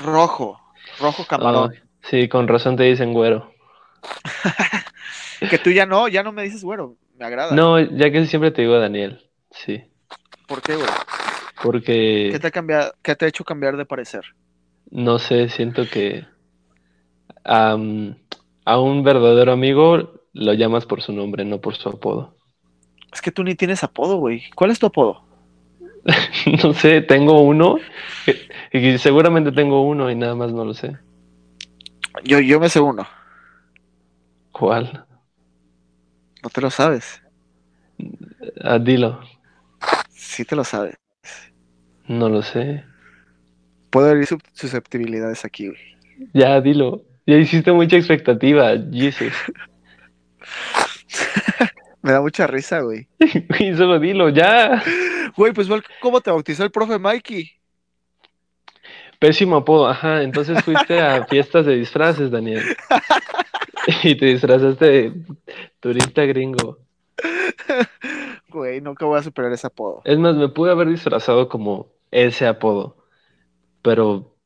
Rojo, rojo camarón. Ah, sí, con razón te dicen güero. Que tú ya no, ya no me dices, güero. Me agrada. No, ya que siempre te digo Daniel. Sí, ¿Por qué, güey? porque ¿Qué te ha cambiado, qué te ha hecho cambiar de parecer? no sé, siento que a un verdadero amigo lo llamas por su nombre, no por su apodo. Es que tú ni tienes apodo, güey. ¿Cuál es tu apodo? no sé, tengo uno. Y seguramente tengo uno y nada más no lo sé. Yo, yo me sé uno. ¿Cuál? No te lo sabes. Ah, dilo. Sí te lo sabes. No lo sé. Puedo abrir susceptibilidades aquí, güey. Ya, dilo. Ya hiciste mucha expectativa, Jesus. Me da mucha risa, güey. Y solo dilo, ya. Güey, pues ¿cómo te bautizó el profe Mikey? Pésimo apodo, ajá. Entonces fuiste a fiestas de disfraces, Daniel. y te disfrazaste de turista gringo. Güey, nunca voy a superar ese apodo. Es más, me pude haber disfrazado como ese apodo. Pero.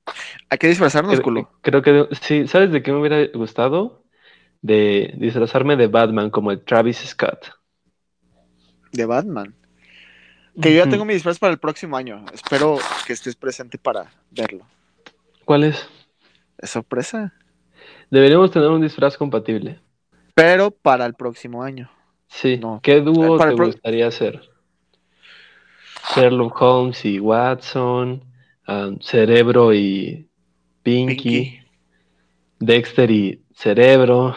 Hay que disfrazarnos, culo. Creo que sí. ¿Sabes de qué me hubiera gustado? De disfrazarme de Batman, como el Travis Scott. De Batman. Que yo ya tengo mi disfraz para el próximo año. Espero que estés presente para verlo. ¿Cuál es? Es sorpresa. Deberíamos tener un disfraz compatible. Pero para el próximo año. Sí. ¿Qué dúo te gustaría hacer? Sherlock Holmes y Watson, um, Cerebro y Pinky, Dexter y Cerebro.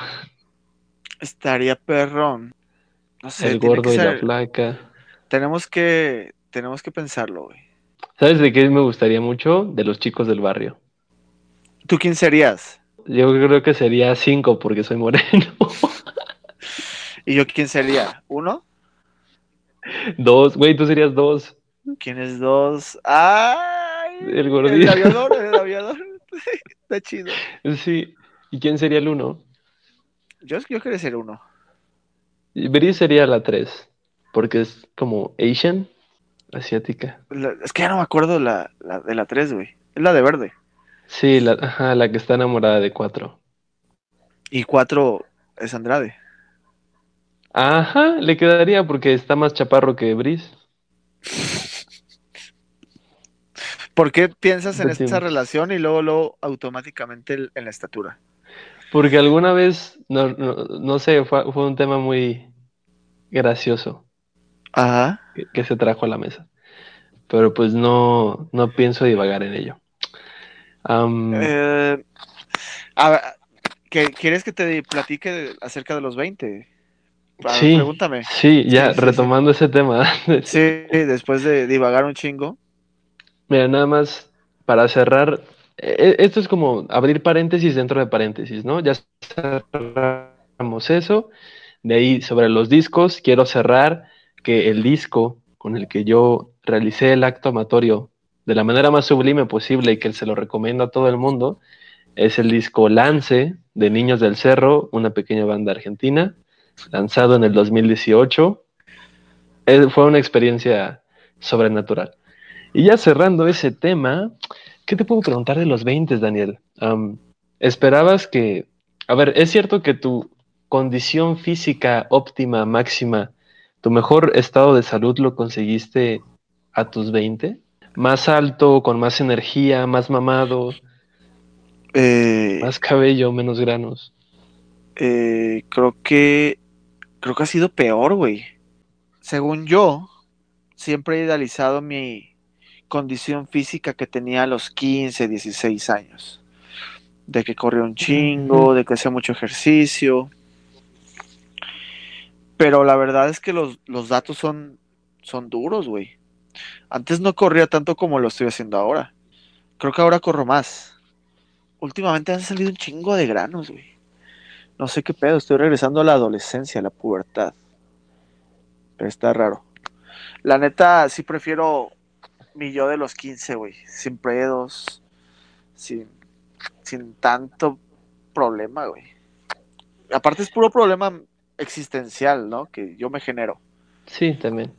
Estaría perrón. No sé, el gordo y la flaca. Tenemos que, tenemos que pensarlo, güey. ¿Sabes de qué me gustaría mucho? De los chicos del barrio. ¿Tú quién serías? Yo creo que sería cinco porque soy moreno. ¿Y yo quién sería? ¿Uno? Dos, güey, tú serías dos. ¿Quién es dos? ¡Ay! El gordito. El aviador, el aviador. Está chido. Sí. ¿Y quién sería el uno? Yo, yo quería ser uno. Bri sería la tres, porque es como Asian, asiática. es que ya no me acuerdo la, de la tres, güey. Es la de verde. Sí, la, ajá, la que está enamorada de cuatro. Y cuatro es Andrade. Ajá, le quedaría porque está más chaparro que Brice. ¿Por qué piensas en esa relación y luego, luego automáticamente en la estatura? Porque alguna vez, no, no, sé, fue, un tema muy gracioso. Ajá. Que, se trajo a la mesa. Pero pues no, no pienso divagar en ello. Eh, ¿Quieres que te platique acerca de los 20? sí, pregúntame. Sí, ya retomando ese tema. sí, después de divagar un chingo. Mira, nada más para cerrar, esto es como abrir paréntesis dentro de paréntesis, ¿no? Ya cerramos eso. De ahí sobre los discos, quiero cerrar que el disco con el que yo realicé el acto amatorio de la manera más sublime posible y que se lo recomiendo a todo el mundo es el disco Lance de Niños del Cerro, una pequeña banda argentina lanzado en el 2018. Eh, fue una experiencia sobrenatural. Y ya cerrando ese tema, ¿qué te puedo preguntar de los 20, Daniel? ¿Esperabas que... A ver, ¿es cierto que tu condición física óptima, máxima, tu mejor estado de salud lo conseguiste a tus 20? ¿Más alto, con más energía, más mamado? Eh, más cabello, menos granos. Eh, creo que creo que ha sido peor, güey. Según yo, siempre he idealizado mi condición física que tenía a los 15, 16 años. De que corría un chingo, de que hacía mucho ejercicio. Pero la verdad es que los, datos son, son duros, güey. Antes no corría tanto como lo estoy haciendo ahora. Creo que ahora corro más. Últimamente han salido un chingo de granos, güey. No sé qué pedo, estoy regresando a la adolescencia, a la pubertad. Pero está raro. La neta, sí prefiero mi yo de los 15, güey. Sin pedos, sin, sin tanto problema, güey. Aparte es puro problema existencial, ¿no? Que yo me genero. Sí, también.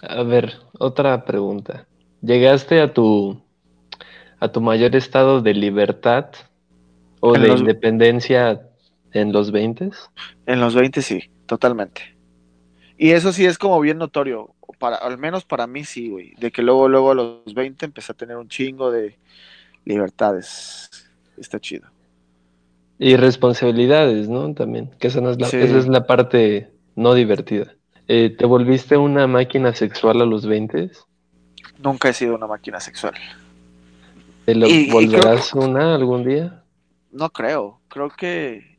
A ver, otra pregunta. ¿Llegaste a tu a tu mayor estado de libertad o de independencia ¿En los 20? En los 20 sí, totalmente. Y eso sí es como bien notorio, para, al menos para mí sí, güey, de que luego, luego a los 20 empecé a tener un chingo de libertades. Está chido. Y responsabilidades, ¿no? También, que esa, es, la, esa es la parte no divertida. Eh, ¿Te volviste una máquina sexual a los 20? Nunca he sido una máquina sexual. ¿Te lo volverás una algún día? No creo. Creo que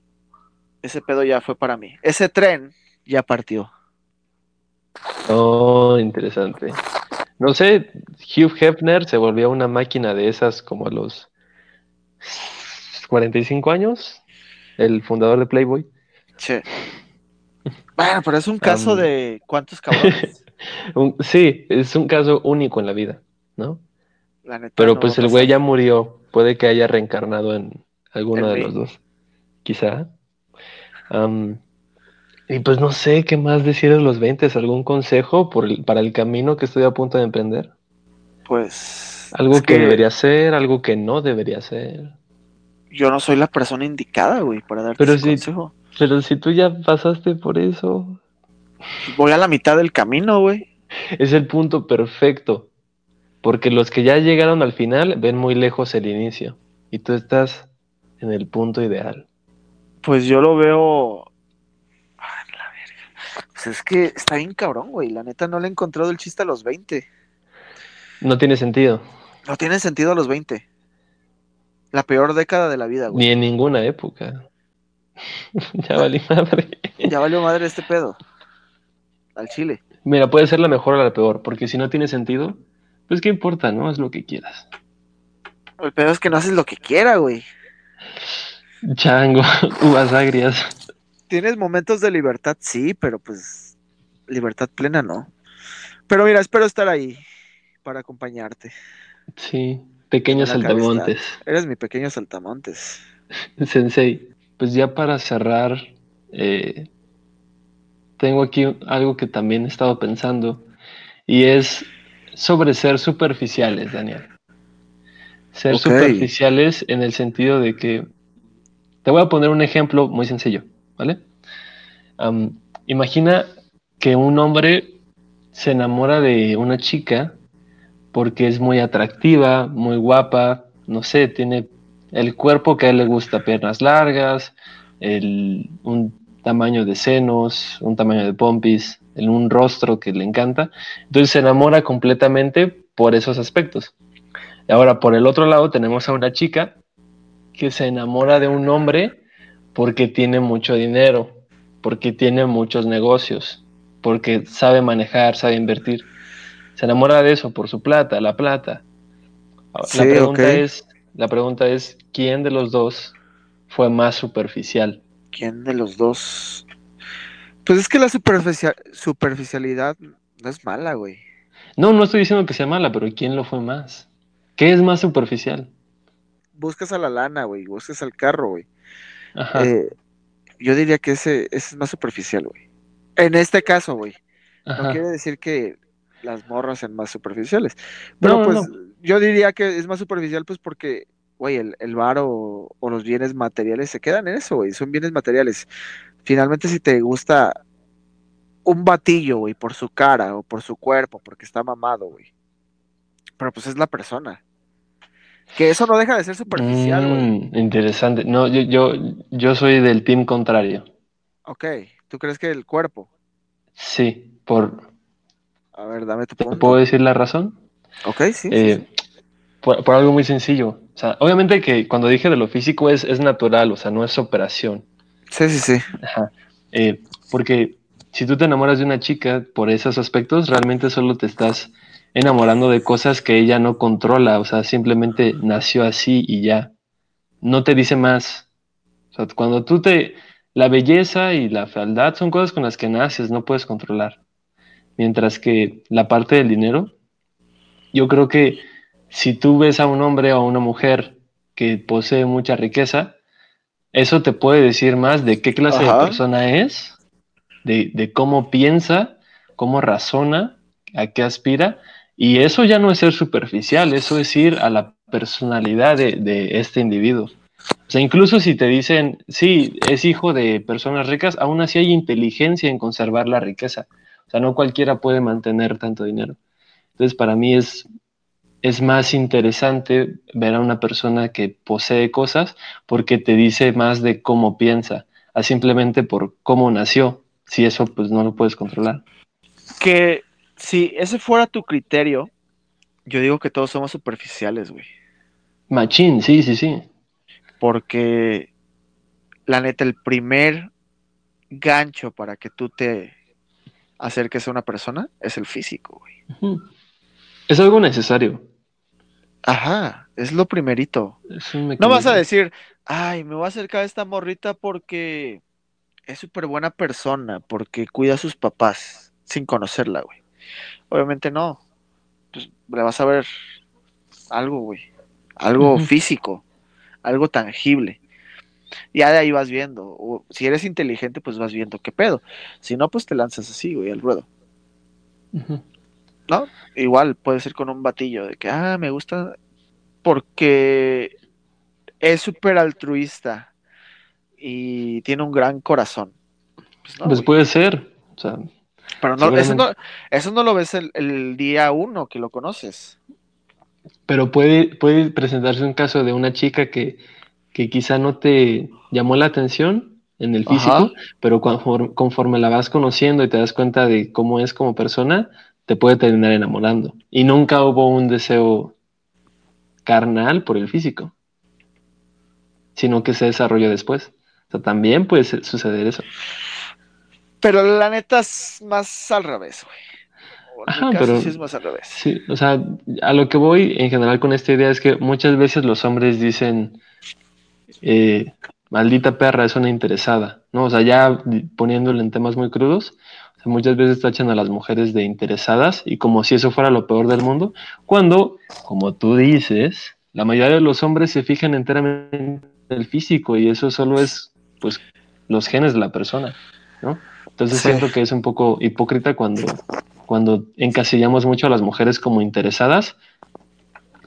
ese pedo ya fue para mí. Ese tren ya partió. Oh, interesante. No sé, Hugh Hefner se volvió una máquina de esas como a los 45 años, el fundador de Playboy. Sí. Bueno, pero es un caso de cuántos cabrones. sí, es un caso único en la vida, ¿no? pero pues el güey ya murió, puede que haya reencarnado en alguno de los dos, quizá. Y pues no sé qué más decir de los 20, ¿algún consejo por para el camino que estoy a punto de emprender? Pues... Algo que, debería ser, algo que no debería ser. Yo no soy la persona indicada, güey, para darte pero ese consejo. Pero si tú ya pasaste por eso. Voy a la mitad del camino, güey. Es el punto perfecto. Porque los que ya llegaron al final ven muy lejos el inicio. Y tú estás en el punto ideal. Pues yo lo veo. Pues es que está bien cabrón, güey. La neta no le he encontrado el chiste a los 20. No tiene sentido. No tiene sentido a los 20. La peor década de la vida, güey. Ni en ninguna época. ya valió madre. ya valió madre este pedo. Al chile. Mira, puede ser la mejor o la peor, porque si no tiene sentido, pues qué importa, ¿no? Haz lo que quieras. El pedo es que no haces lo que quiera, güey. Chango, uvas agrias. Tienes momentos de libertad, sí, pero pues libertad plena no. Pero mira, espero estar ahí para acompañarte. Sí, pequeño saltamontes. Eres mi pequeño saltamontes. Sensei, pues ya para cerrar, eh, tengo aquí algo que también he estado pensando y es sobre ser superficiales, Daniel. Ser superficiales en el sentido de que, te voy a poner un ejemplo muy sencillo, ¿vale? imagina que un hombre se enamora de una chica porque es muy atractiva, muy guapa, no sé, tiene el cuerpo que a él le gusta, piernas largas, un tamaño de senos, un tamaño de pompis, un rostro que le encanta. Entonces se enamora completamente por esos aspectos. Y ahora, por el otro lado, tenemos a una chica que se enamora de un hombre porque tiene mucho dinero, porque tiene muchos negocios, porque sabe manejar, sabe invertir. Se enamora de eso por su plata, la plata. la, pregunta es, la pregunta es, ¿quién de los dos fue más superficial? ¿Quién de los dos? Pues es que la superficialidad no es mala, güey. No, no estoy diciendo que sea mala, pero ¿quién lo fue más? ¿Qué es más superficial? Buscas a la lana, güey, buscas al carro, güey. Eh, yo diría que ese, ese, es más superficial, güey. En este caso, güey. No quiere decir que las morras sean más superficiales. Pero pues yo diría que es más superficial, pues porque güey, el, el bar o, los bienes materiales se quedan en eso, güey, son bienes materiales. Finalmente, si te gusta un batillo, güey, por su cara o por su cuerpo, porque está mamado, güey. Pero pues es la persona. Que eso no deja de ser superficial, güey. Mm, interesante. No, yo, yo, yo soy del team contrario. Ok, ¿tú crees que el cuerpo? Sí, por... A ver, dame tu punto. ¿Puedo decir la razón? Ok, sí. Eh, por, por, algo muy sencillo. O sea, obviamente que cuando dije de lo físico es, es natural, o sea, no es operación. Sí, sí, sí. Ajá. Eh, porque si tú te enamoras de una chica por esos aspectos, realmente solo te estás enamorando de cosas que ella no controla, o sea, simplemente nació así y ya. No te dice más. O sea, cuando tú te... La belleza y la fealdad son cosas con las que naces, no puedes controlar. Mientras que la parte del dinero, yo creo que si tú ves a un hombre o a una mujer que posee mucha riqueza, eso te puede decir más de qué clase de persona es, de, cómo piensa, cómo razona, a qué aspira. Y eso ya no es ser superficial, eso es ir a la personalidad de, de este individuo. O sea, incluso si te dicen, sí, es hijo de personas ricas, aún así hay inteligencia en conservar la riqueza. O sea, no cualquiera puede mantener tanto dinero. Entonces, para mí es es más interesante ver a una persona que posee cosas porque te dice más de cómo piensa, a simplemente por cómo nació, si eso pues no lo puedes controlar. Que si ese fuera tu criterio, yo digo que todos somos superficiales, güey. Machín, sí, sí, sí. Porque la neta, el primer gancho para que tú te acerques a una persona es el físico, güey. Es algo necesario. Ajá, es lo primerito. no vas a decir, ay, me voy a acercar a esta morrita porque es súper buena persona, porque cuida a sus papás, sin conocerla, güey. Obviamente no. Pues le vas a ver algo, güey. Algo físico, algo tangible. Ya de ahí vas viendo. O, si eres inteligente, pues vas viendo qué pedo. Si no, pues te lanzas así, güey, al ruedo. ¿No? Igual puede ser con un batillo de que, ah, me gusta porque es súper altruista y tiene un gran corazón. Pues, pues puede ser. Pero no, eso, no, eso no lo ves el, el, día uno que lo conoces. Pero puede, puede presentarse un caso de una chica que que quizá no te llamó la atención en el físico, pero conforme, la vas conociendo y te das cuenta de cómo es como persona, te puede terminar enamorando. Y nunca hubo un deseo carnal por el físico, sino que se desarrolló después. O sea, también puede suceder eso. Pero la neta es más al revés, güey. Pero sí es más al revés. Sí, o sea, a lo que voy en general con esta idea es que muchas veces los hombres dicen, eh, maldita perra es una interesada, ¿no? O sea, ya poniéndolo en temas muy crudos, muchas veces tachan a las mujeres de interesadas y como si eso fuera lo peor del mundo, cuando, como tú dices, la mayoría de los hombres se fijan enteramente en el físico y eso solo es, pues, los genes de la persona, ¿no? Entonces siento que es un poco hipócrita cuando, cuando encasillamos mucho a las mujeres como interesadas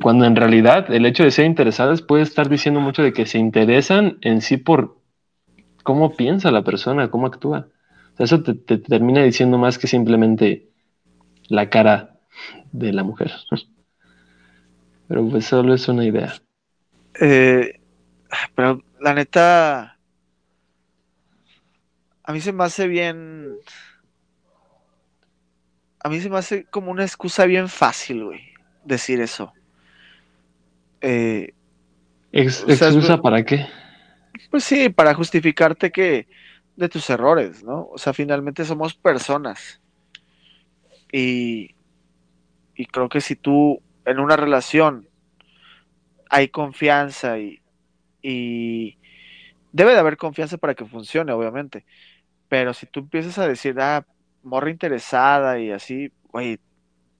cuando en realidad el hecho de ser interesadas puede estar diciendo mucho de que se interesan en sí por cómo piensa la persona, cómo actúa. eso te, termina diciendo más que simplemente la cara de la mujer. Pero pues solo es una idea. Eh, pero la neta, a mí se me hace bien... A mí se me hace como una excusa bien fácil, güey, decir eso. Eh, ¿Excusa para qué? Pues sí, para justificarte que de tus errores, ¿no? O sea, finalmente somos personas. Y, y creo que si tú en una relación hay confianza y, y debe de haber confianza para que funcione, obviamente. Pero si tú empiezas a decir, ah, morra interesada y así, güey,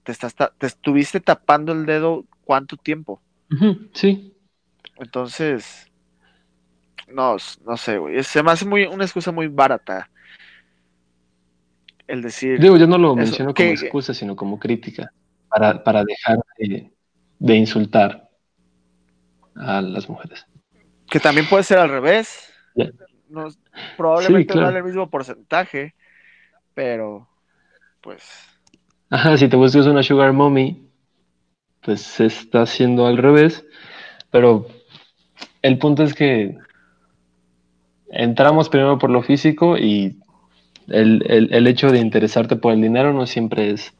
te, estás, te estuviste tapando el dedo cuánto tiempo sí. Entonces, no, no sé, güey. Se me hace muy, una excusa muy barata. El decir. Digo, yo no lo menciono como excusa, sino como crítica. Para, dejar de, insultar a las mujeres. Que también puede ser al revés. Probablemente no el mismo porcentaje, pero pues. Ajá, si te buscas una sugar mommy, pues se está haciendo al revés, pero el punto es que entramos primero por lo físico y el, hecho de interesarte por el dinero no siempre es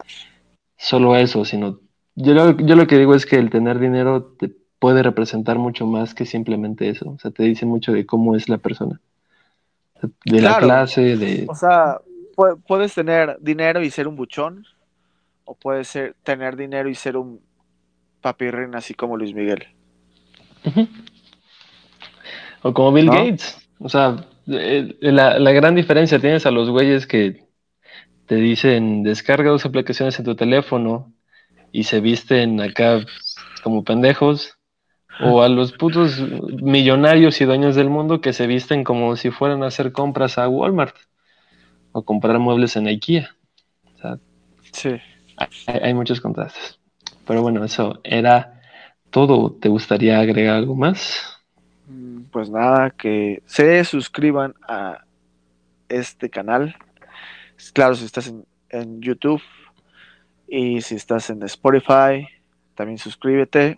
solo eso, sino yo lo, yo lo que digo es que el tener dinero te puede representar mucho más que simplemente eso, o sea, te dice mucho de cómo es la persona, de la clase, de... O sea, puedes tener dinero y ser un buchón, o puedes ser, tener dinero y ser un papirrín así como Luis Miguel. O como Bill Gates. O sea, eh, la, la, gran diferencia tienes a los güeyes que te dicen descarga dos aplicaciones en tu teléfono y se visten acá como pendejos. O a los putos millonarios y dueños del mundo que se visten como si fueran a hacer compras a Walmart o comprar muebles en IKEA. O sea, sí. hay muchos contrastes. Pero bueno, eso era todo. ¿Te gustaría agregar algo más? Mm, pues nada, que se suscriban a este canal. Claro, si estás en, YouTube y si estás en Spotify, también suscríbete.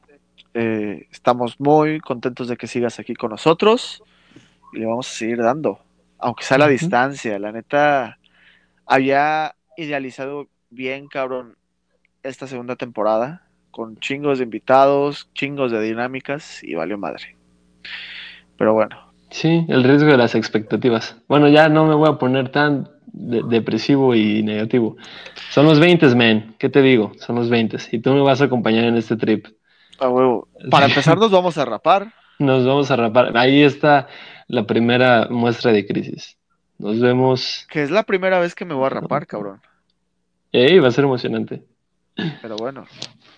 Eh, estamos muy contentos de que sigas aquí con nosotros y le vamos a seguir dando, aunque sea a la distancia. La neta, había idealizado bien, cabrón, esta segunda temporada con chingos de invitados, chingos de dinámicas y valió madre. Pero bueno. Sí, el riesgo de las expectativas. Bueno, ya no me voy a poner tan depresivo y negativo. Son los 20, man. ¿Qué te digo? Son los 20. Y tú me vas a acompañar en este trip. A huevo. Para empezar, nos vamos a rapar. Nos vamos a rapar. Ahí está la primera muestra de crisis. Nos vemos. Que es la primera vez que me voy a rapar, cabrón. Ey, va a ser emocionante. Pero bueno.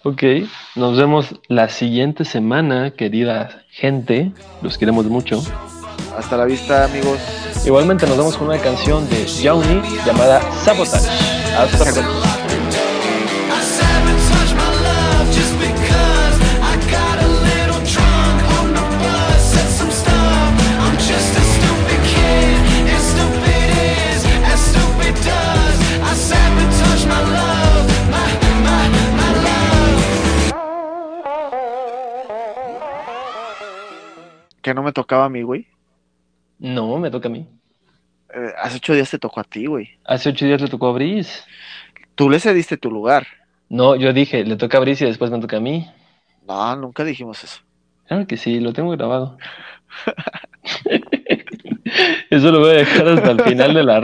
Ok, nos vemos la siguiente semana, querida gente. Los queremos mucho. Hasta la vista, amigos. Igualmente nos vemos con una canción de Johnny llamada Sabotage. Hasta pronto. ¿Que no me tocaba a mí, güey? No, me toca a mí. Eh, hace ocho días te tocó a ti, güey. Hace ocho días le tocó a Brice. Tú le cediste tu lugar. No, yo dije, le toca a Brice y después me toca a mí. No, nunca dijimos eso. Claro que sí, lo tengo grabado. eso lo voy a dejar hasta el final de la